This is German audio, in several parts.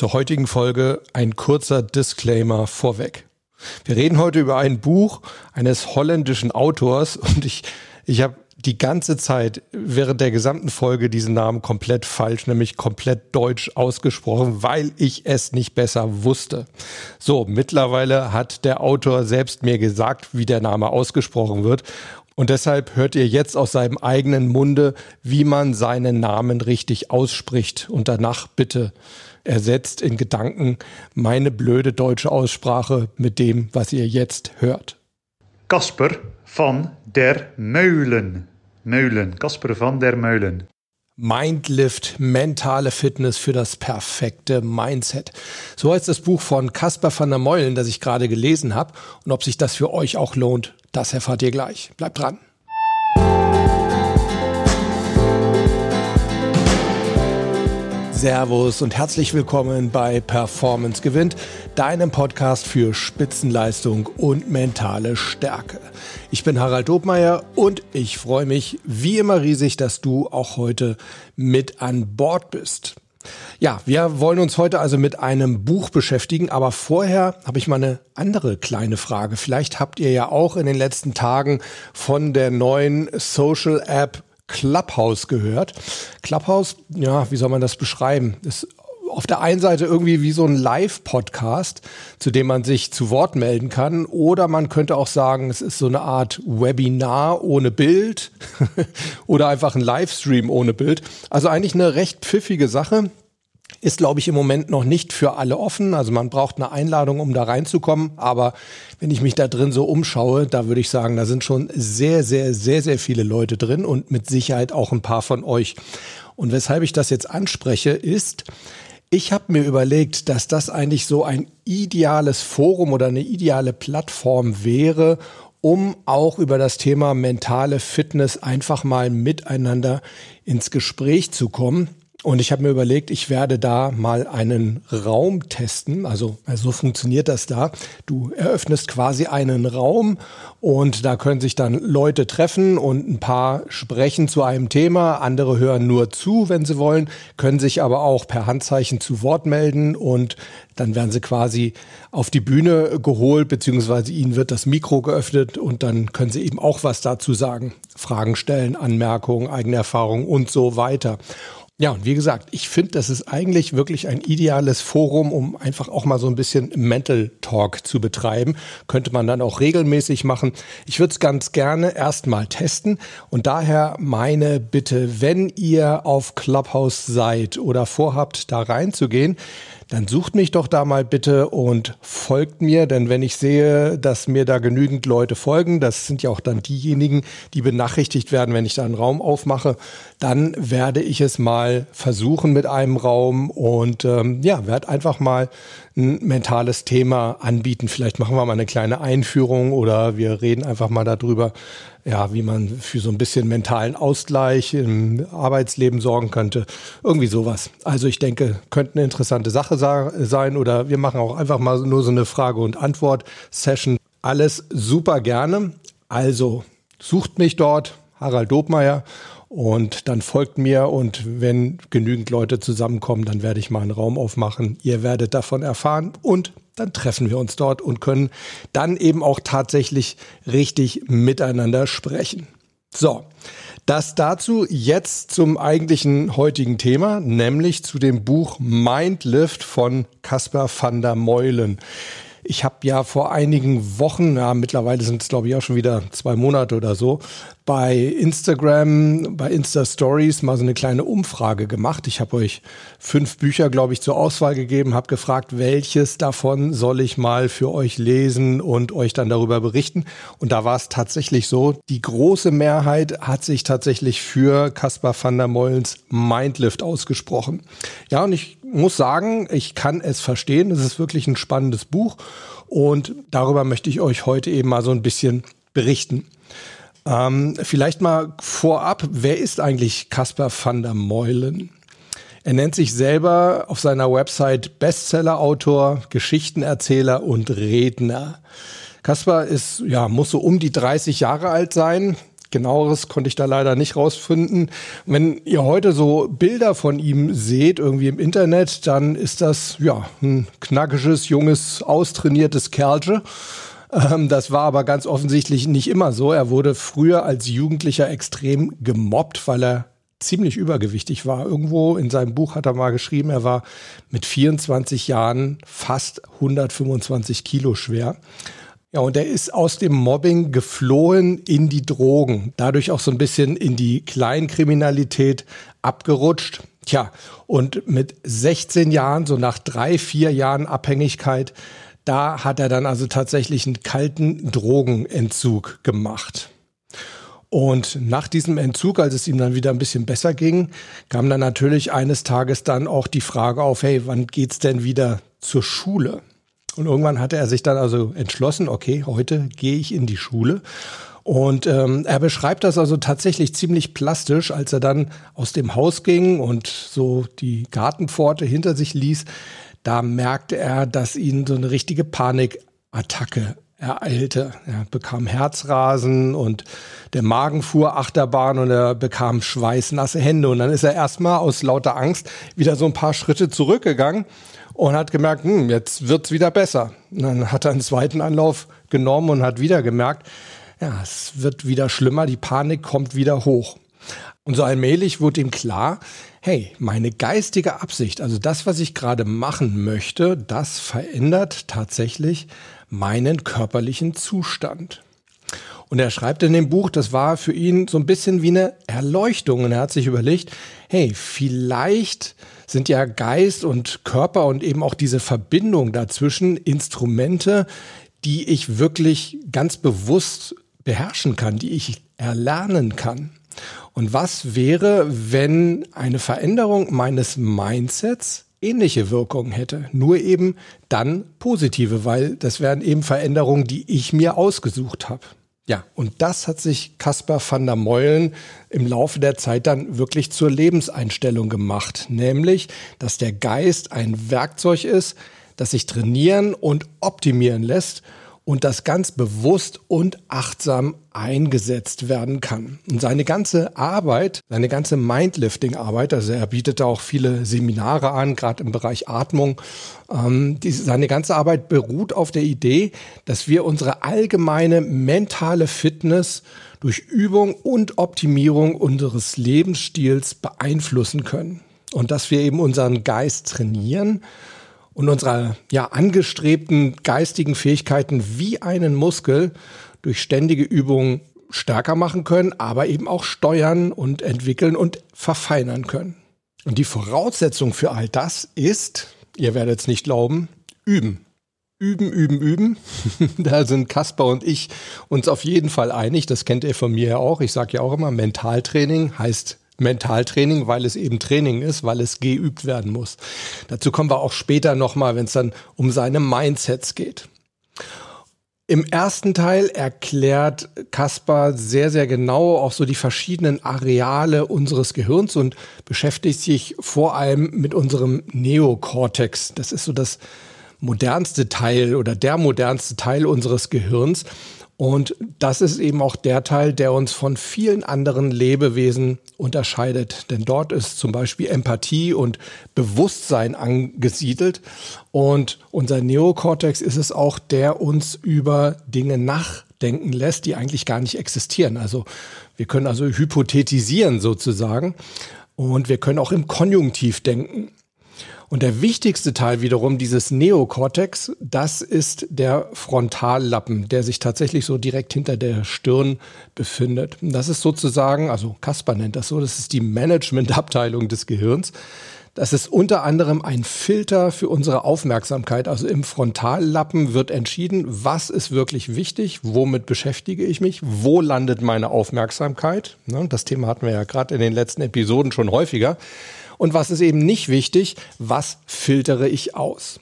Zur heutigen Folge ein kurzer Disclaimer vorweg. Wir reden heute über ein Buch eines holländischen Autors und ich, ich habe die ganze Zeit während der gesamten Folge diesen Namen komplett falsch, nämlich komplett deutsch ausgesprochen, weil ich es nicht besser wusste. So, mittlerweile hat der Autor selbst mir gesagt, wie der Name ausgesprochen wird. Und deshalb hört ihr jetzt aus seinem eigenen Munde, wie man seinen Namen richtig ausspricht. Und danach bitte ersetzt in Gedanken meine blöde deutsche Aussprache mit dem, was ihr jetzt hört. Kasper van der Meulen. Meulen. Kasper van der Meulen. Mindlift, mentale Fitness für das perfekte Mindset. So heißt das Buch von Caspar van der Meulen, das ich gerade gelesen habe. Und ob sich das für euch auch lohnt, das erfahrt ihr gleich. Bleibt dran. Servus und herzlich willkommen bei Performance gewinnt, deinem Podcast für Spitzenleistung und mentale Stärke. Ich bin Harald Dobmeier und ich freue mich wie immer riesig, dass du auch heute mit an Bord bist. Ja, wir wollen uns heute also mit einem Buch beschäftigen, aber vorher habe ich mal eine andere kleine Frage. Vielleicht habt ihr ja auch in den letzten Tagen von der neuen Social App Clubhouse gehört. Clubhouse, ja, wie soll man das beschreiben? Ist auf der einen Seite irgendwie wie so ein Live-Podcast, zu dem man sich zu Wort melden kann. Oder man könnte auch sagen, es ist so eine Art Webinar ohne Bild oder einfach ein Livestream ohne Bild. Also eigentlich eine recht pfiffige Sache. Ist, glaube ich, im Moment noch nicht für alle offen. Also man braucht eine Einladung, um da reinzukommen. Aber wenn ich mich da drin so umschaue, da würde ich sagen, da sind schon sehr, sehr, sehr, sehr viele Leute drin und mit Sicherheit auch ein paar von euch. Und weshalb ich das jetzt anspreche, ist, ich habe mir überlegt, dass das eigentlich so ein ideales Forum oder eine ideale Plattform wäre, um auch über das Thema mentale Fitness einfach mal miteinander ins Gespräch zu kommen. Und ich habe mir überlegt, ich werde da mal einen Raum testen. Also, also so funktioniert das da. Du eröffnest quasi einen Raum und da können sich dann Leute treffen und ein paar sprechen zu einem Thema. Andere hören nur zu, wenn sie wollen, können sich aber auch per Handzeichen zu Wort melden und dann werden sie quasi auf die Bühne geholt, beziehungsweise ihnen wird das Mikro geöffnet und dann können sie eben auch was dazu sagen. Fragen stellen, Anmerkungen, eigene Erfahrungen und so weiter. Ja, und wie gesagt, ich finde, das ist eigentlich wirklich ein ideales Forum, um einfach auch mal so ein bisschen Mental Talk zu betreiben. Könnte man dann auch regelmäßig machen. Ich würde es ganz gerne erstmal testen und daher meine Bitte, wenn ihr auf Clubhouse seid oder vorhabt, da reinzugehen, dann sucht mich doch da mal bitte und folgt mir, denn wenn ich sehe, dass mir da genügend Leute folgen, das sind ja auch dann diejenigen, die benachrichtigt werden, wenn ich da einen Raum aufmache, dann werde ich es mal versuchen mit einem Raum und ähm, ja, werde einfach mal ein mentales Thema anbieten. Vielleicht machen wir mal eine kleine Einführung oder wir reden einfach mal darüber, ja, wie man für so ein bisschen mentalen Ausgleich im Arbeitsleben sorgen könnte. Irgendwie sowas. Also ich denke, könnte eine interessante Sache sein oder wir machen auch einfach mal nur so eine Frage- und Antwort-Session. Alles super gerne. Also sucht mich dort, Harald Dobmeier. Und dann folgt mir und wenn genügend Leute zusammenkommen, dann werde ich mal einen Raum aufmachen. Ihr werdet davon erfahren und dann treffen wir uns dort und können dann eben auch tatsächlich richtig miteinander sprechen. So, das dazu jetzt zum eigentlichen heutigen Thema, nämlich zu dem Buch Mindlift von Caspar van der Meulen. Ich habe ja vor einigen Wochen, ja, mittlerweile sind es glaube ich auch schon wieder zwei Monate oder so, bei Instagram, bei Insta Stories mal so eine kleine Umfrage gemacht. Ich habe euch fünf Bücher, glaube ich, zur Auswahl gegeben, habe gefragt, welches davon soll ich mal für euch lesen und euch dann darüber berichten. Und da war es tatsächlich so, die große Mehrheit hat sich tatsächlich für Caspar van der Mollens Mindlift ausgesprochen. Ja, und ich muss sagen, ich kann es verstehen. Es ist wirklich ein spannendes Buch und darüber möchte ich euch heute eben mal so ein bisschen berichten. Ähm, vielleicht mal vorab, wer ist eigentlich Caspar van der Meulen? Er nennt sich selber auf seiner Website Bestseller-Autor, Geschichtenerzähler und Redner. Caspar ist, ja, muss so um die 30 Jahre alt sein, genaueres konnte ich da leider nicht rausfinden. Wenn ihr heute so Bilder von ihm seht, irgendwie im Internet, dann ist das ja ein knackiges, junges, austrainiertes Kerlche. Ähm, das war aber ganz offensichtlich nicht immer so. Er wurde früher als Jugendlicher extrem gemobbt, weil er ziemlich übergewichtig war. Irgendwo in seinem Buch hat er mal geschrieben, er war mit 24 Jahren fast 125 Kilo schwer. Ja, und er ist aus dem Mobbing geflohen in die Drogen, dadurch auch so ein bisschen in die Kleinkriminalität abgerutscht. Tja, und mit 16 Jahren, so nach drei, vier Jahren Abhängigkeit, da hat er dann also tatsächlich einen kalten Drogenentzug gemacht. Und nach diesem Entzug, als es ihm dann wieder ein bisschen besser ging, kam dann natürlich eines Tages dann auch die Frage auf, hey, wann geht's denn wieder zur Schule? Und irgendwann hatte er sich dann also entschlossen, okay, heute gehe ich in die Schule. Und ähm, er beschreibt das also tatsächlich ziemlich plastisch, als er dann aus dem Haus ging und so die Gartenpforte hinter sich ließ. Da merkte er, dass ihn so eine richtige Panikattacke ereilte. Er bekam Herzrasen und der Magen fuhr Achterbahn und er bekam schweißnasse Hände. Und dann ist er erstmal aus lauter Angst wieder so ein paar Schritte zurückgegangen und hat gemerkt, hm, jetzt wird's wieder besser. Und dann hat er einen zweiten Anlauf genommen und hat wieder gemerkt, ja, es wird wieder schlimmer, die Panik kommt wieder hoch. Und so allmählich wurde ihm klar, hey, meine geistige Absicht, also das, was ich gerade machen möchte, das verändert tatsächlich meinen körperlichen Zustand. Und er schreibt in dem Buch, das war für ihn so ein bisschen wie eine Erleuchtung. Und er hat sich überlegt, hey, vielleicht sind ja Geist und Körper und eben auch diese Verbindung dazwischen Instrumente, die ich wirklich ganz bewusst beherrschen kann, die ich erlernen kann. Und was wäre, wenn eine Veränderung meines Mindsets ähnliche Wirkungen hätte, nur eben dann positive, weil das wären eben Veränderungen, die ich mir ausgesucht habe. Ja, und das hat sich Caspar van der Meulen im Laufe der Zeit dann wirklich zur Lebenseinstellung gemacht, nämlich, dass der Geist ein Werkzeug ist, das sich trainieren und optimieren lässt und das ganz bewusst und achtsam eingesetzt werden kann. Und seine ganze Arbeit, seine ganze Mindlifting-Arbeit, also er bietet auch viele Seminare an, gerade im Bereich Atmung, ähm, die, seine ganze Arbeit beruht auf der Idee, dass wir unsere allgemeine mentale Fitness durch Übung und Optimierung unseres Lebensstils beeinflussen können. Und dass wir eben unseren Geist trainieren und unsere ja angestrebten geistigen Fähigkeiten wie einen Muskel durch ständige Übungen stärker machen können, aber eben auch steuern und entwickeln und verfeinern können. Und die Voraussetzung für all das ist, ihr werdet es nicht glauben, üben. Üben, üben, üben. da sind Kasper und ich uns auf jeden Fall einig. Das kennt ihr von mir ja auch. Ich sage ja auch immer, Mentaltraining heißt Mentaltraining, weil es eben Training ist, weil es geübt werden muss. Dazu kommen wir auch später nochmal, wenn es dann um seine Mindsets geht. Im ersten Teil erklärt Kaspar sehr, sehr genau auch so die verschiedenen Areale unseres Gehirns und beschäftigt sich vor allem mit unserem Neokortex. Das ist so das modernste Teil oder der modernste Teil unseres Gehirns. Und das ist eben auch der Teil, der uns von vielen anderen Lebewesen unterscheidet. Denn dort ist zum Beispiel Empathie und Bewusstsein angesiedelt. Und unser Neokortex ist es auch, der uns über Dinge nachdenken lässt, die eigentlich gar nicht existieren. Also wir können also hypothetisieren sozusagen. Und wir können auch im Konjunktiv denken. Und der wichtigste Teil wiederum dieses Neokortex, das ist der Frontallappen, der sich tatsächlich so direkt hinter der Stirn befindet. Das ist sozusagen, also Kasper nennt das so, das ist die Managementabteilung des Gehirns. Das ist unter anderem ein Filter für unsere Aufmerksamkeit. Also im Frontallappen wird entschieden, was ist wirklich wichtig, womit beschäftige ich mich, wo landet meine Aufmerksamkeit. Ne, das Thema hatten wir ja gerade in den letzten Episoden schon häufiger. Und was ist eben nicht wichtig, was filtere ich aus?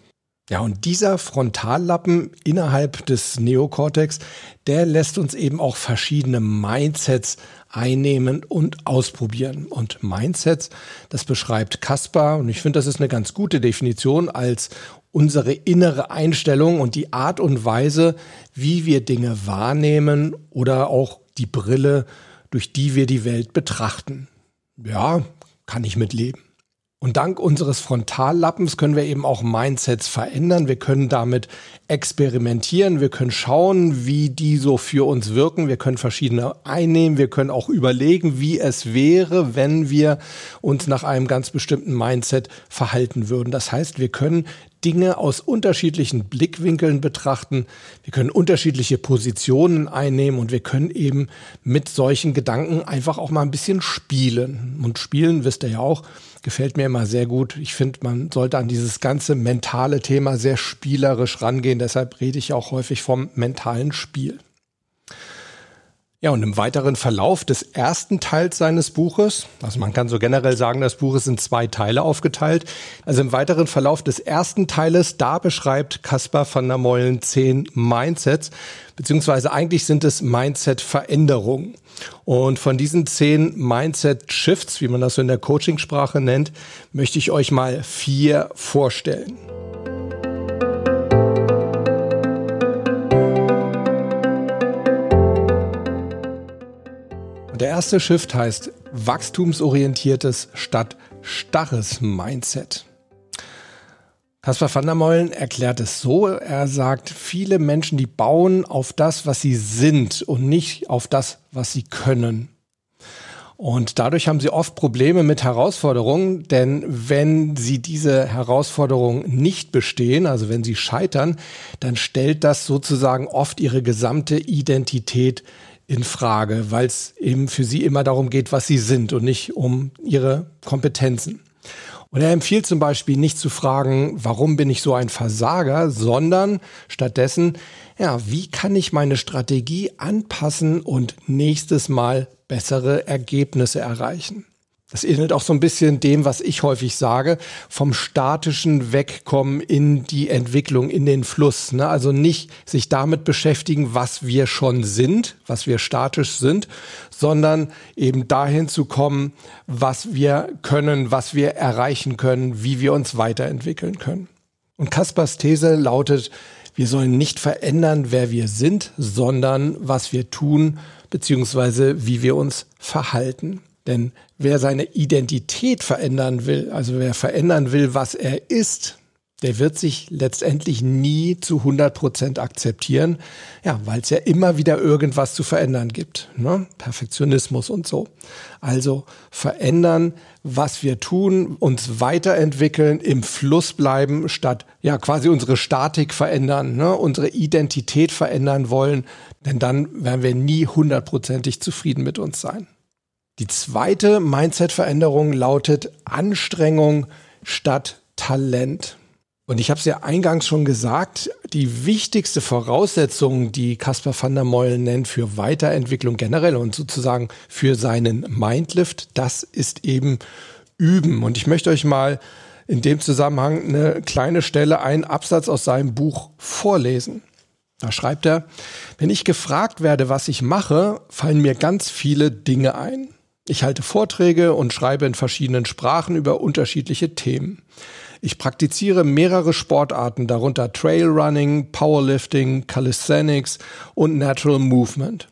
Ja, und dieser Frontallappen innerhalb des Neokortex, der lässt uns eben auch verschiedene Mindsets einnehmen und ausprobieren. Und Mindsets, das beschreibt Kaspar, und ich finde, das ist eine ganz gute Definition als unsere innere Einstellung und die Art und Weise, wie wir Dinge wahrnehmen oder auch die Brille, durch die wir die Welt betrachten. Ja, kann ich mitleben. Und dank unseres Frontallappens können wir eben auch Mindsets verändern. Wir können damit experimentieren. Wir können schauen, wie die so für uns wirken. Wir können verschiedene einnehmen. Wir können auch überlegen, wie es wäre, wenn wir uns nach einem ganz bestimmten Mindset verhalten würden. Das heißt, wir können Dinge aus unterschiedlichen Blickwinkeln betrachten. Wir können unterschiedliche Positionen einnehmen und wir können eben mit solchen Gedanken einfach auch mal ein bisschen spielen. Und spielen, wisst ihr ja auch, gefällt mir immer sehr gut. Ich finde, man sollte an dieses ganze mentale Thema sehr spielerisch rangehen. Deshalb rede ich auch häufig vom mentalen Spiel. Ja, und im weiteren Verlauf des ersten Teils seines Buches, also man kann so generell sagen, das Buch ist in zwei Teile aufgeteilt. Also im weiteren Verlauf des ersten Teiles, da beschreibt Caspar van der Meulen zehn Mindsets, beziehungsweise eigentlich sind es Mindset-Veränderungen. Und von diesen zehn Mindset-Shifts, wie man das so in der Coachingsprache nennt, möchte ich euch mal vier vorstellen. Der erste Shift heißt wachstumsorientiertes statt starres Mindset. Caspar van der Meulen erklärt es so, er sagt, viele Menschen, die bauen auf das, was sie sind und nicht auf das, was sie können. Und dadurch haben sie oft Probleme mit Herausforderungen, denn wenn sie diese Herausforderungen nicht bestehen, also wenn sie scheitern, dann stellt das sozusagen oft ihre gesamte Identität in Frage, weil es eben für sie immer darum geht, was sie sind und nicht um ihre Kompetenzen. Und er empfiehlt zum Beispiel nicht zu fragen, warum bin ich so ein Versager, sondern stattdessen, ja, wie kann ich meine Strategie anpassen und nächstes Mal bessere Ergebnisse erreichen? Das ähnelt auch so ein bisschen dem, was ich häufig sage, vom statischen Wegkommen in die Entwicklung, in den Fluss. Ne? Also nicht sich damit beschäftigen, was wir schon sind, was wir statisch sind, sondern eben dahin zu kommen, was wir können, was wir erreichen können, wie wir uns weiterentwickeln können. Und Kaspers These lautet, wir sollen nicht verändern, wer wir sind, sondern was wir tun, beziehungsweise wie wir uns verhalten. Denn wer seine Identität verändern will, also wer verändern will, was er ist, der wird sich letztendlich nie zu 100 Prozent akzeptieren, ja, weil es ja immer wieder irgendwas zu verändern gibt, ne? Perfektionismus und so. Also verändern, was wir tun, uns weiterentwickeln, im Fluss bleiben, statt ja quasi unsere Statik verändern, ne? unsere Identität verändern wollen, denn dann werden wir nie hundertprozentig zufrieden mit uns sein. Die zweite Mindset-Veränderung lautet Anstrengung statt Talent. Und ich habe es ja eingangs schon gesagt, die wichtigste Voraussetzung, die Caspar van der Meulen nennt für Weiterentwicklung generell und sozusagen für seinen Mindlift, das ist eben Üben. Und ich möchte euch mal in dem Zusammenhang eine kleine Stelle, einen Absatz aus seinem Buch vorlesen. Da schreibt er, wenn ich gefragt werde, was ich mache, fallen mir ganz viele Dinge ein. Ich halte Vorträge und schreibe in verschiedenen Sprachen über unterschiedliche Themen. Ich praktiziere mehrere Sportarten, darunter Trailrunning, Powerlifting, Calisthenics und Natural Movement.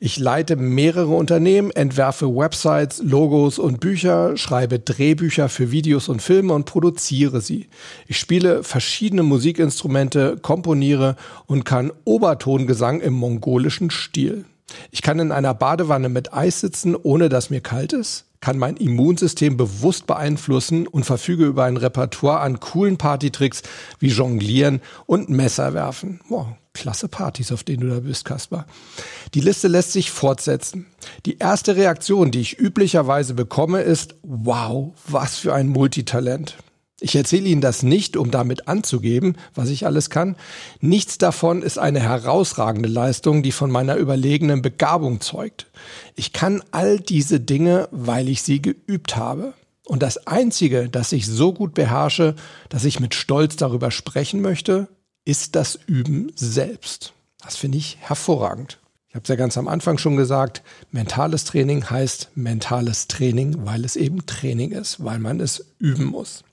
Ich leite mehrere Unternehmen, entwerfe Websites, Logos und Bücher, schreibe Drehbücher für Videos und Filme und produziere sie. Ich spiele verschiedene Musikinstrumente, komponiere und kann Obertongesang im mongolischen Stil. Ich kann in einer Badewanne mit Eis sitzen, ohne dass mir kalt ist, kann mein Immunsystem bewusst beeinflussen und verfüge über ein Repertoire an coolen Partytricks wie Jonglieren und Messer werfen. Boah, klasse Partys, auf denen du da bist, Kaspar. Die Liste lässt sich fortsetzen. Die erste Reaktion, die ich üblicherweise bekomme, ist, wow, was für ein Multitalent. Ich erzähle Ihnen das nicht, um damit anzugeben, was ich alles kann. Nichts davon ist eine herausragende Leistung, die von meiner überlegenen Begabung zeugt. Ich kann all diese Dinge, weil ich sie geübt habe. Und das Einzige, das ich so gut beherrsche, dass ich mit Stolz darüber sprechen möchte, ist das Üben selbst. Das finde ich hervorragend. Ich habe es ja ganz am Anfang schon gesagt, mentales Training heißt mentales Training, weil es eben Training ist, weil man es üben muss.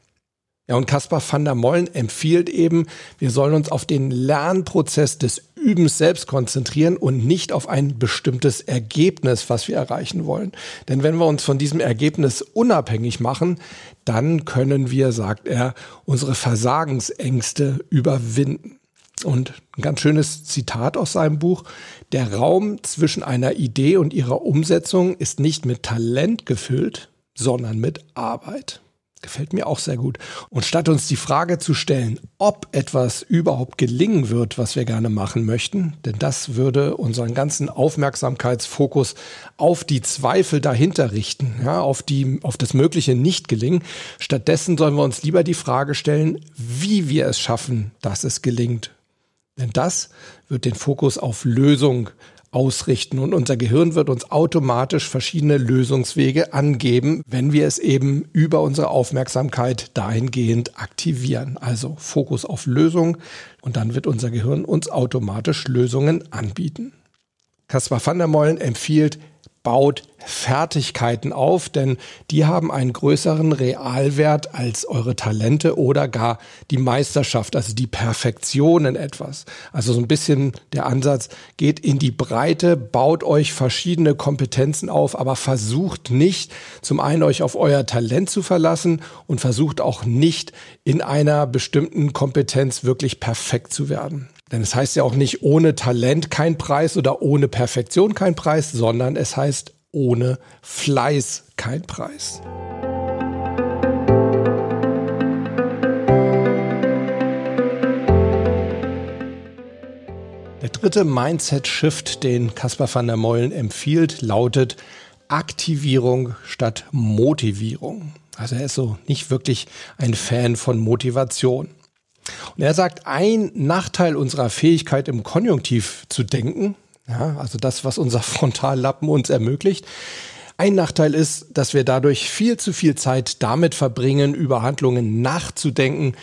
Ja, und Caspar van der Mollen empfiehlt eben, wir sollen uns auf den Lernprozess des Übens selbst konzentrieren und nicht auf ein bestimmtes Ergebnis, was wir erreichen wollen. Denn wenn wir uns von diesem Ergebnis unabhängig machen, dann können wir, sagt er, unsere Versagensängste überwinden. Und ein ganz schönes Zitat aus seinem Buch. Der Raum zwischen einer Idee und ihrer Umsetzung ist nicht mit Talent gefüllt, sondern mit Arbeit. Gefällt mir auch sehr gut. Und statt uns die Frage zu stellen, ob etwas überhaupt gelingen wird, was wir gerne machen möchten, denn das würde unseren ganzen Aufmerksamkeitsfokus auf die Zweifel dahinter richten, ja, auf die, auf das mögliche Nicht-Gelingen. Stattdessen sollen wir uns lieber die Frage stellen, wie wir es schaffen, dass es gelingt. Denn das wird den Fokus auf Lösung ausrichten und unser Gehirn wird uns automatisch verschiedene Lösungswege angeben, wenn wir es eben über unsere Aufmerksamkeit dahingehend aktivieren. Also Fokus auf Lösung und dann wird unser Gehirn uns automatisch Lösungen anbieten. Caspar van der Mollen empfiehlt baut Fertigkeiten auf, denn die haben einen größeren Realwert als eure Talente oder gar die Meisterschaft, also die Perfektion in etwas. Also so ein bisschen der Ansatz, geht in die Breite, baut euch verschiedene Kompetenzen auf, aber versucht nicht zum einen euch auf euer Talent zu verlassen und versucht auch nicht in einer bestimmten Kompetenz wirklich perfekt zu werden. Denn es heißt ja auch nicht ohne Talent kein Preis oder ohne Perfektion kein Preis, sondern es heißt ohne Fleiß kein Preis. Der dritte Mindset-Shift, den Caspar van der Meulen empfiehlt, lautet Aktivierung statt Motivierung. Also er ist so nicht wirklich ein Fan von Motivation. Und er sagt, ein Nachteil unserer Fähigkeit im Konjunktiv zu denken, ja, also das, was unser Frontallappen uns ermöglicht, ein Nachteil ist, dass wir dadurch viel zu viel Zeit damit verbringen, über Handlungen nachzudenken,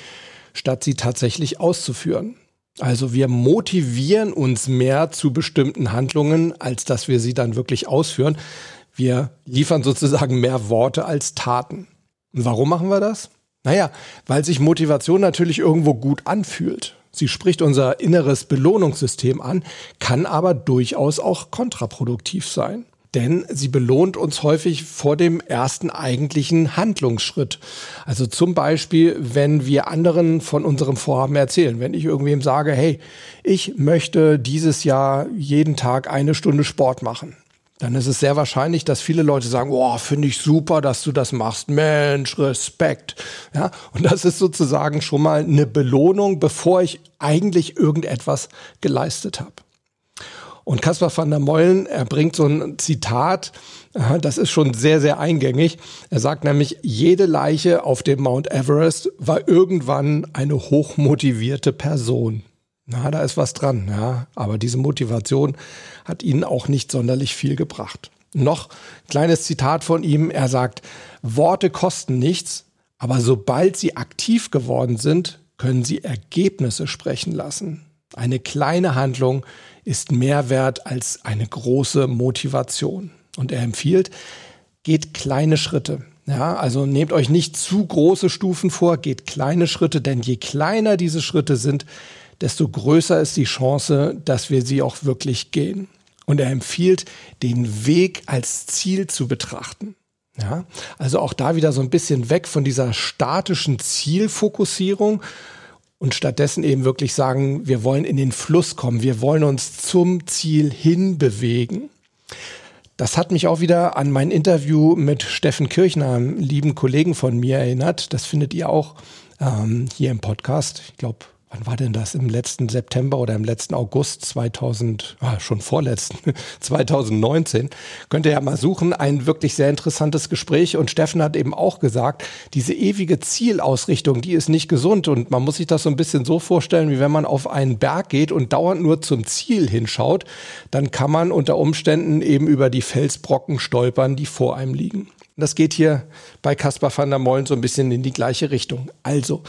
statt sie tatsächlich auszuführen. Also wir motivieren uns mehr zu bestimmten Handlungen, als dass wir sie dann wirklich ausführen. Wir liefern sozusagen mehr Worte als Taten. Und warum machen wir das? Naja, weil sich Motivation natürlich irgendwo gut anfühlt. Sie spricht unser inneres Belohnungssystem an, kann aber durchaus auch kontraproduktiv sein. Denn sie belohnt uns häufig vor dem ersten eigentlichen Handlungsschritt. Also zum Beispiel, wenn wir anderen von unserem Vorhaben erzählen. Wenn ich irgendwem sage, hey, ich möchte dieses Jahr jeden Tag eine Stunde Sport machen dann ist es sehr wahrscheinlich, dass viele Leute sagen, oh, finde ich super, dass du das machst. Mensch, Respekt. Ja, und das ist sozusagen schon mal eine Belohnung, bevor ich eigentlich irgendetwas geleistet habe. Und Caspar van der Meulen, er bringt so ein Zitat, das ist schon sehr, sehr eingängig. Er sagt nämlich, jede Leiche auf dem Mount Everest war irgendwann eine hochmotivierte Person. Na, da ist was dran, ja. Aber diese Motivation hat ihnen auch nicht sonderlich viel gebracht. Noch kleines Zitat von ihm. Er sagt, Worte kosten nichts, aber sobald sie aktiv geworden sind, können sie Ergebnisse sprechen lassen. Eine kleine Handlung ist mehr wert als eine große Motivation. Und er empfiehlt, geht kleine Schritte. Ja, also nehmt euch nicht zu große Stufen vor, geht kleine Schritte, denn je kleiner diese Schritte sind, desto größer ist die Chance, dass wir sie auch wirklich gehen. Und er empfiehlt, den Weg als Ziel zu betrachten. Ja, also auch da wieder so ein bisschen weg von dieser statischen Zielfokussierung und stattdessen eben wirklich sagen, wir wollen in den Fluss kommen, wir wollen uns zum Ziel hinbewegen. Das hat mich auch wieder an mein Interview mit Steffen Kirchner, einem lieben Kollegen von mir, erinnert. Das findet ihr auch ähm, hier im Podcast. Ich glaube, wann war denn das? Im letzten September oder im letzten August 2000, ah, schon vorletzten, 2019. Könnt ihr ja mal suchen. Ein wirklich sehr interessantes Gespräch. Und Steffen hat eben auch gesagt, diese ewige Zielausrichtung, die ist nicht gesund. Und man muss sich das so ein bisschen so vorstellen, wie wenn man auf einen Berg geht und dauernd nur zum Ziel hinschaut, dann kann man unter Umständen eben über die Felsbrocken stolpern, die vor einem liegen. Das geht hier bei Caspar van der Molen so ein bisschen in die gleiche Richtung. Also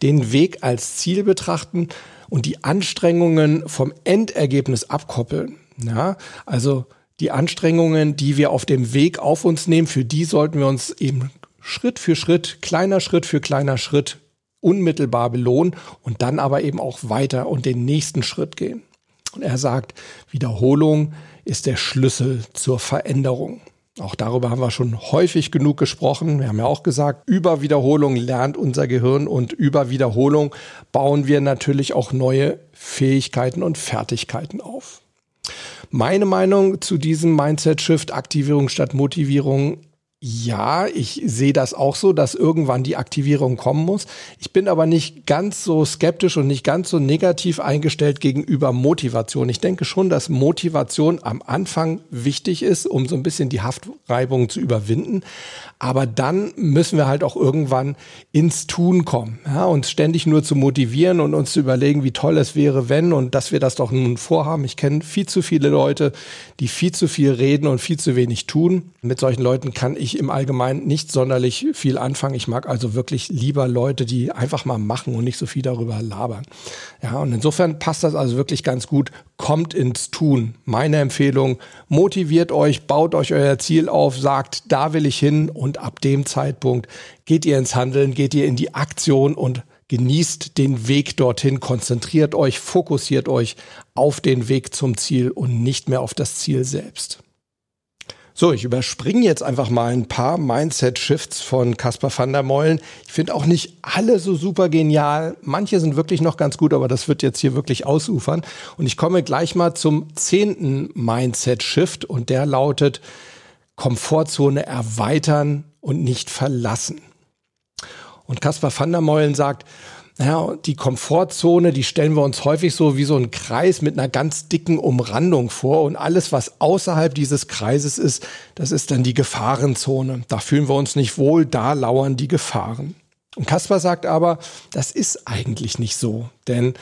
den Weg als Ziel betrachten und die Anstrengungen vom Endergebnis abkoppeln. Ja, also die Anstrengungen, die wir auf dem Weg auf uns nehmen, für die sollten wir uns eben Schritt für Schritt, kleiner Schritt für kleiner Schritt unmittelbar belohnen und dann aber eben auch weiter und den nächsten Schritt gehen. Und er sagt, Wiederholung ist der Schlüssel zur Veränderung. Auch darüber haben wir schon häufig genug gesprochen. Wir haben ja auch gesagt, über Wiederholung lernt unser Gehirn und über Wiederholung bauen wir natürlich auch neue Fähigkeiten und Fertigkeiten auf. Meine Meinung zu diesem Mindset-Shift, Aktivierung statt Motivierung, ja, ich sehe das auch so, dass irgendwann die Aktivierung kommen muss. Ich bin aber nicht ganz so skeptisch und nicht ganz so negativ eingestellt gegenüber Motivation. Ich denke schon, dass Motivation am Anfang wichtig ist, um so ein bisschen die Haftreibung zu überwinden. Aber dann müssen wir halt auch irgendwann ins Tun kommen. Ja, uns ständig nur zu motivieren und uns zu überlegen, wie toll es wäre, wenn und dass wir das doch nun vorhaben. Ich kenne viel zu viele Leute, die viel zu viel reden und viel zu wenig tun. Mit solchen Leuten kann ich im Allgemeinen nicht sonderlich viel anfangen. Ich mag also wirklich lieber Leute, die einfach mal machen und nicht so viel darüber labern. Ja, und insofern passt das also wirklich ganz gut. Kommt ins Tun. Meine Empfehlung, motiviert euch, baut euch euer Ziel auf, sagt, da will ich hin und ab dem Zeitpunkt geht ihr ins Handeln, geht ihr in die Aktion und genießt den Weg dorthin, konzentriert euch, fokussiert euch auf den Weg zum Ziel und nicht mehr auf das Ziel selbst. So, ich überspringe jetzt einfach mal ein paar Mindset-Shifts von Caspar van der Meulen. Ich finde auch nicht alle so super genial. Manche sind wirklich noch ganz gut, aber das wird jetzt hier wirklich ausufern. Und ich komme gleich mal zum zehnten Mindset-Shift und der lautet Komfortzone erweitern und nicht verlassen. Und Caspar van der Meulen sagt, ja, die Komfortzone, die stellen wir uns häufig so wie so ein Kreis mit einer ganz dicken Umrandung vor. Und alles, was außerhalb dieses Kreises ist, das ist dann die Gefahrenzone. Da fühlen wir uns nicht wohl, da lauern die Gefahren. Und Kaspar sagt aber, das ist eigentlich nicht so. Denn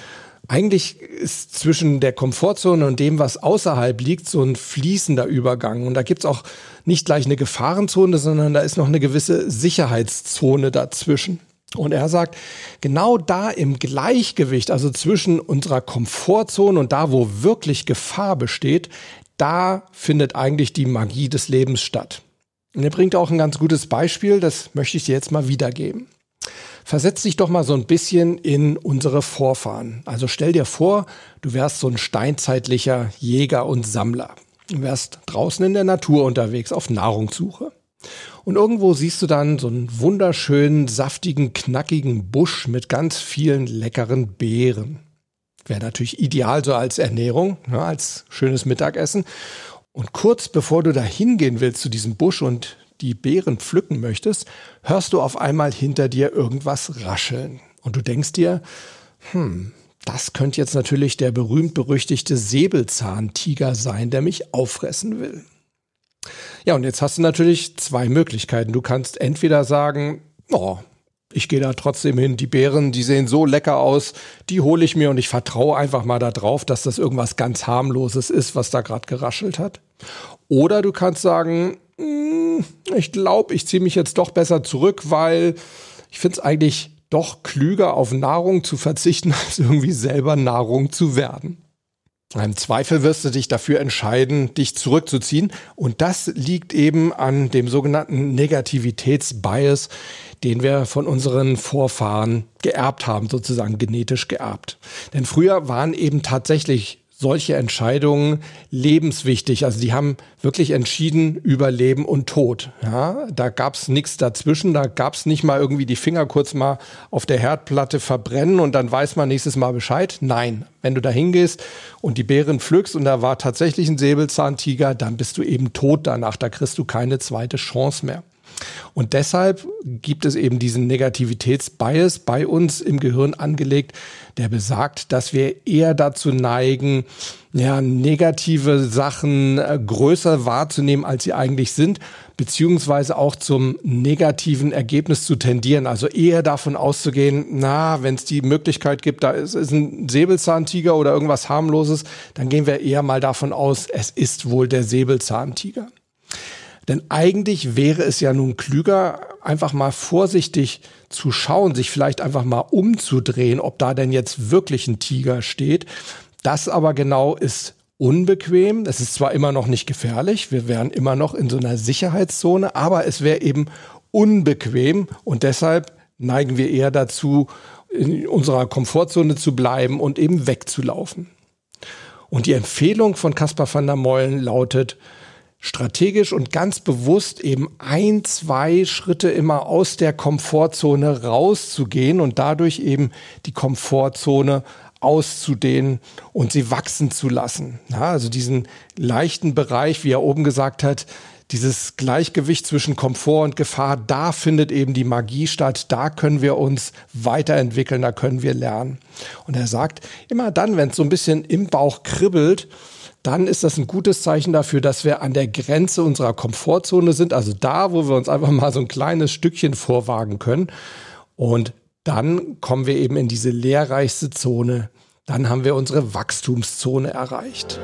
eigentlich ist zwischen der Komfortzone und dem, was außerhalb liegt, so ein fließender Übergang. Und da gibt's auch nicht gleich eine Gefahrenzone, sondern da ist noch eine gewisse Sicherheitszone dazwischen. Und er sagt, genau da im Gleichgewicht, also zwischen unserer Komfortzone und da, wo wirklich Gefahr besteht, da findet eigentlich die Magie des Lebens statt. Und er bringt auch ein ganz gutes Beispiel, das möchte ich dir jetzt mal wiedergeben. Versetz dich doch mal so ein bisschen in unsere Vorfahren. Also stell dir vor, du wärst so ein steinzeitlicher Jäger und Sammler. Du wärst draußen in der Natur unterwegs auf Nahrungssuche. Und irgendwo siehst du dann so einen wunderschönen, saftigen, knackigen Busch mit ganz vielen leckeren Beeren. Wäre natürlich ideal so als Ernährung, ja, ne, als schönes Mittagessen. Und kurz bevor du da hingehen willst zu diesem Busch und die Beeren pflücken möchtest, hörst du auf einmal hinter dir irgendwas rascheln. Und du denkst dir, hm, das könnte jetzt natürlich der berühmt-berüchtigte Säbelzahntiger sein, der mich auffressen will. Ja, und jetzt hast du natürlich zwei Möglichkeiten. Du kannst entweder sagen, oh, ich gehe da trotzdem hin. Die Beeren, die sehen so lecker aus, die hole ich mir und ich vertraue einfach mal darauf, dass das irgendwas ganz harmloses ist, was da gerade geraschelt hat. Oder du kannst sagen, hm, ich glaube, ich ziehe mich jetzt doch besser zurück, weil ich finde es eigentlich doch klüger, auf Nahrung zu verzichten, als irgendwie selber Nahrung zu werden. Im Zweifel wirst du dich dafür entscheiden, dich zurückzuziehen. Und das liegt eben an dem sogenannten Negativitätsbias, den wir von unseren Vorfahren geerbt haben, sozusagen genetisch geerbt. Denn früher waren eben tatsächlich solche Entscheidungen lebenswichtig. Also die haben wirklich entschieden über Leben und Tod. Ja, da gab es nichts dazwischen. Da gab es nicht mal irgendwie die Finger kurz mal auf der Herdplatte verbrennen und dann weiß man nächstes Mal Bescheid. Nein, wenn du da hingehst und die Beeren pflückst und da war tatsächlich ein Säbelzahntiger, dann bist du eben tot danach. Da kriegst du keine zweite Chance mehr. Und deshalb gibt es eben diesen Negativitätsbias bei uns im Gehirn angelegt, der besagt, dass wir eher dazu neigen, ja, negative Sachen äh, größer wahrzunehmen, als sie eigentlich sind, beziehungsweise auch zum negativen Ergebnis zu tendieren. Also eher davon auszugehen, na, wenn es die Möglichkeit gibt, da ist, ist ein Säbelzahntiger oder irgendwas harmloses, dann gehen wir eher mal davon aus, es ist wohl der Säbelzahntiger. Denn eigentlich wäre es ja nun klüger, einfach mal vorsichtig zu schauen, sich vielleicht einfach mal umzudrehen, ob da denn jetzt wirklich ein Tiger steht. Das aber genau ist unbequem. Es ist zwar immer noch nicht gefährlich, wir wären immer noch in so einer Sicherheitszone, aber es wäre eben unbequem und deshalb neigen wir eher dazu, in unserer Komfortzone zu bleiben und eben wegzulaufen. Und die Empfehlung von Caspar van der Meulen lautet, strategisch und ganz bewusst eben ein, zwei Schritte immer aus der Komfortzone rauszugehen und dadurch eben die Komfortzone auszudehnen und sie wachsen zu lassen. Ja, also diesen leichten Bereich, wie er oben gesagt hat, dieses Gleichgewicht zwischen Komfort und Gefahr, da findet eben die Magie statt, da können wir uns weiterentwickeln, da können wir lernen. Und er sagt, immer dann, wenn es so ein bisschen im Bauch kribbelt, dann ist das ein gutes Zeichen dafür, dass wir an der Grenze unserer Komfortzone sind, also da, wo wir uns einfach mal so ein kleines Stückchen vorwagen können. Und dann kommen wir eben in diese lehrreichste Zone. Dann haben wir unsere Wachstumszone erreicht.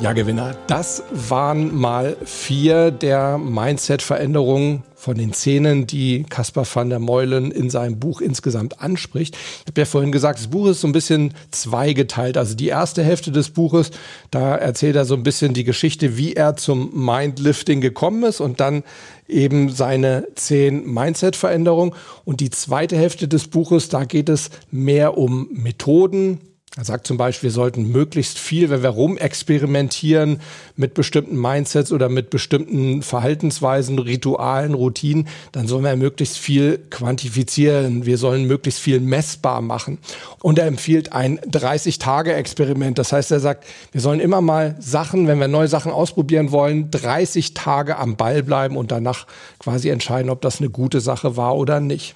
Ja, Gewinner, das waren mal vier der Mindset-Veränderungen von den Szenen, die Caspar van der Meulen in seinem Buch insgesamt anspricht. Ich habe ja vorhin gesagt, das Buch ist so ein bisschen zweigeteilt. Also die erste Hälfte des Buches, da erzählt er so ein bisschen die Geschichte, wie er zum Mindlifting gekommen ist und dann eben seine zehn Mindset-Veränderungen. Und die zweite Hälfte des Buches, da geht es mehr um Methoden, er sagt zum Beispiel, wir sollten möglichst viel, wenn wir rumexperimentieren mit bestimmten Mindsets oder mit bestimmten Verhaltensweisen, Ritualen, Routinen, dann sollen wir möglichst viel quantifizieren. Wir sollen möglichst viel messbar machen. Und er empfiehlt ein 30-Tage-Experiment. Das heißt, er sagt, wir sollen immer mal Sachen, wenn wir neue Sachen ausprobieren wollen, 30 Tage am Ball bleiben und danach quasi entscheiden, ob das eine gute Sache war oder nicht.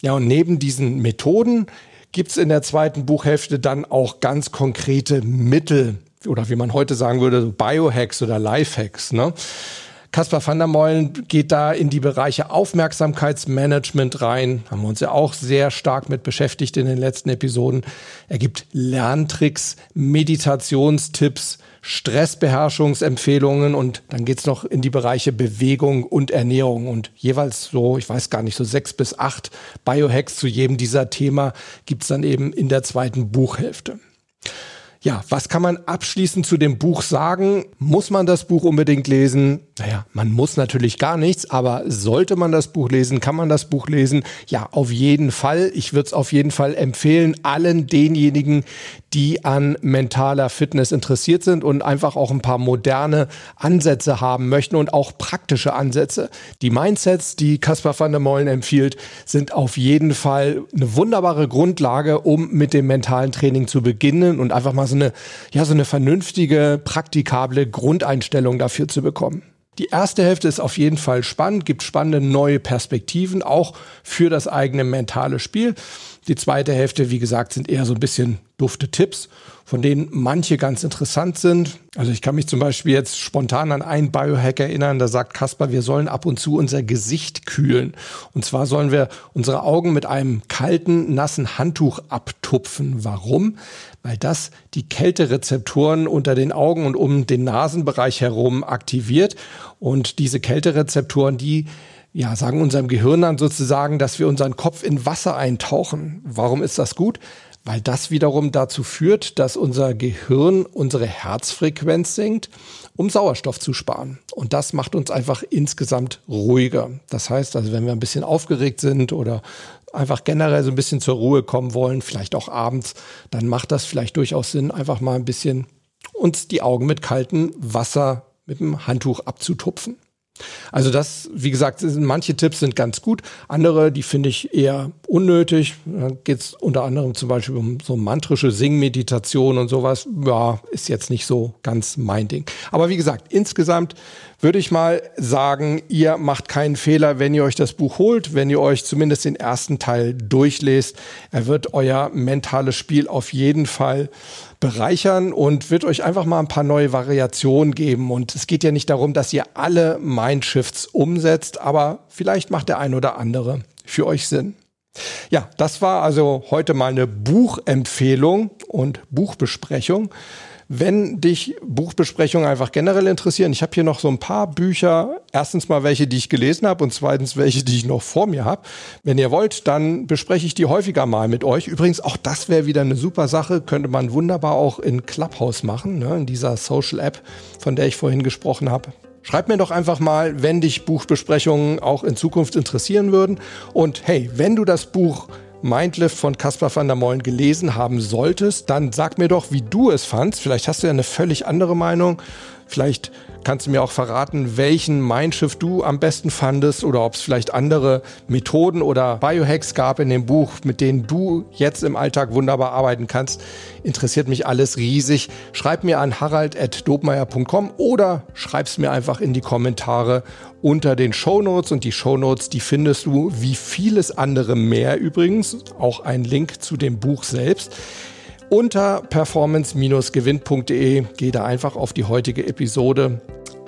Ja, und neben diesen Methoden gibt es in der zweiten Buchhälfte dann auch ganz konkrete Mittel oder wie man heute sagen würde, Biohacks oder Lifehacks. Ne? Caspar van der Meulen geht da in die Bereiche Aufmerksamkeitsmanagement rein. Haben wir uns ja auch sehr stark mit beschäftigt in den letzten Episoden. Er gibt Lerntricks, Meditationstipps, Stressbeherrschungsempfehlungen und dann geht's noch in die Bereiche Bewegung und Ernährung und jeweils so, ich weiß gar nicht, so sechs bis acht Biohacks zu jedem dieser Thema gibt's dann eben in der zweiten Buchhälfte. Ja, was kann man abschließend zu dem Buch sagen? Muss man das Buch unbedingt lesen? Naja, man muss natürlich gar nichts, aber sollte man das Buch lesen? Kann man das Buch lesen? Ja, auf jeden Fall. Ich würde es auf jeden Fall empfehlen, allen denjenigen, die an mentaler Fitness interessiert sind und einfach auch ein paar moderne Ansätze haben möchten und auch praktische Ansätze. Die Mindsets, die Caspar van der Meulen empfiehlt, sind auf jeden Fall eine wunderbare Grundlage, um mit dem mentalen Training zu beginnen und einfach mal so eine, ja, so eine vernünftige, praktikable Grundeinstellung dafür zu bekommen. Die erste Hälfte ist auf jeden Fall spannend, gibt spannende neue Perspektiven, auch für das eigene mentale Spiel. Die zweite Hälfte, wie gesagt, sind eher so ein bisschen dufte Tipps, von denen manche ganz interessant sind. Also ich kann mich zum Beispiel jetzt spontan an einen Biohack erinnern, da sagt Kasper, wir sollen ab und zu unser Gesicht kühlen. Und zwar sollen wir unsere Augen mit einem kalten, nassen Handtuch abtupfen. Warum? Weil das die Kälterezeptoren unter den Augen und um den Nasenbereich herum aktiviert. Und diese Kälterezeptoren, die ja, sagen unserem Gehirn dann sozusagen, dass wir unseren Kopf in Wasser eintauchen. Warum ist das gut? Weil das wiederum dazu führt, dass unser Gehirn unsere Herzfrequenz senkt, um Sauerstoff zu sparen. Und das macht uns einfach insgesamt ruhiger. Das heißt also, wenn wir ein bisschen aufgeregt sind oder einfach generell so ein bisschen zur Ruhe kommen wollen, vielleicht auch abends, dann macht das vielleicht durchaus Sinn, einfach mal ein bisschen uns die Augen mit kaltem Wasser mit dem Handtuch abzutupfen. Also das, wie gesagt, manche Tipps sind ganz gut, andere, die finde ich eher unnötig. Da geht es unter anderem zum Beispiel um so mantrische Singmeditation und sowas. Ja, ist jetzt nicht so ganz mein Ding. Aber wie gesagt, insgesamt würde ich mal sagen, ihr macht keinen Fehler, wenn ihr euch das Buch holt, wenn ihr euch zumindest den ersten Teil durchlest. Er wird euer mentales Spiel auf jeden Fall bereichern und wird euch einfach mal ein paar neue Variationen geben. Und es geht ja nicht darum, dass ihr alle Mindshifts umsetzt, aber vielleicht macht der ein oder andere für euch Sinn. Ja, das war also heute mal eine Buchempfehlung und Buchbesprechung. Wenn dich Buchbesprechungen einfach generell interessieren, ich habe hier noch so ein paar Bücher. Erstens mal welche, die ich gelesen habe und zweitens welche, die ich noch vor mir habe. Wenn ihr wollt, dann bespreche ich die häufiger mal mit euch. Übrigens, auch das wäre wieder eine super Sache. Könnte man wunderbar auch in Clubhouse machen, ne, in dieser Social App, von der ich vorhin gesprochen habe. Schreib mir doch einfach mal, wenn dich Buchbesprechungen auch in Zukunft interessieren würden. Und hey, wenn du das Buch Mindlift von Caspar van der Molen gelesen haben solltest, dann sag mir doch, wie du es fandst. Vielleicht hast du ja eine völlig andere Meinung. Vielleicht kannst du mir auch verraten, welchen Mindshift du am besten fandest oder ob es vielleicht andere Methoden oder Biohacks gab in dem Buch, mit denen du jetzt im Alltag wunderbar arbeiten kannst. Interessiert mich alles riesig. Schreib mir an harald.dobmeier.com oder schreib's mir einfach in die Kommentare unter den Shownotes und die Shownotes, die findest du wie vieles andere mehr übrigens, auch ein Link zu dem Buch selbst unter performance-gewinn.de. Geh da einfach auf die heutige Episode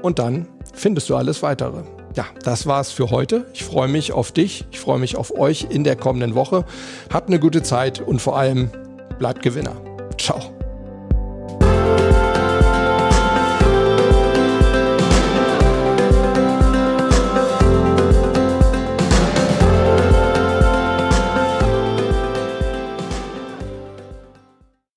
und dann findest du alles weitere. Ja, das war's für heute. Ich freue mich auf dich. Ich freue mich auf euch in der kommenden Woche. Habt eine gute Zeit und vor allem bleibt Gewinner. Ciao.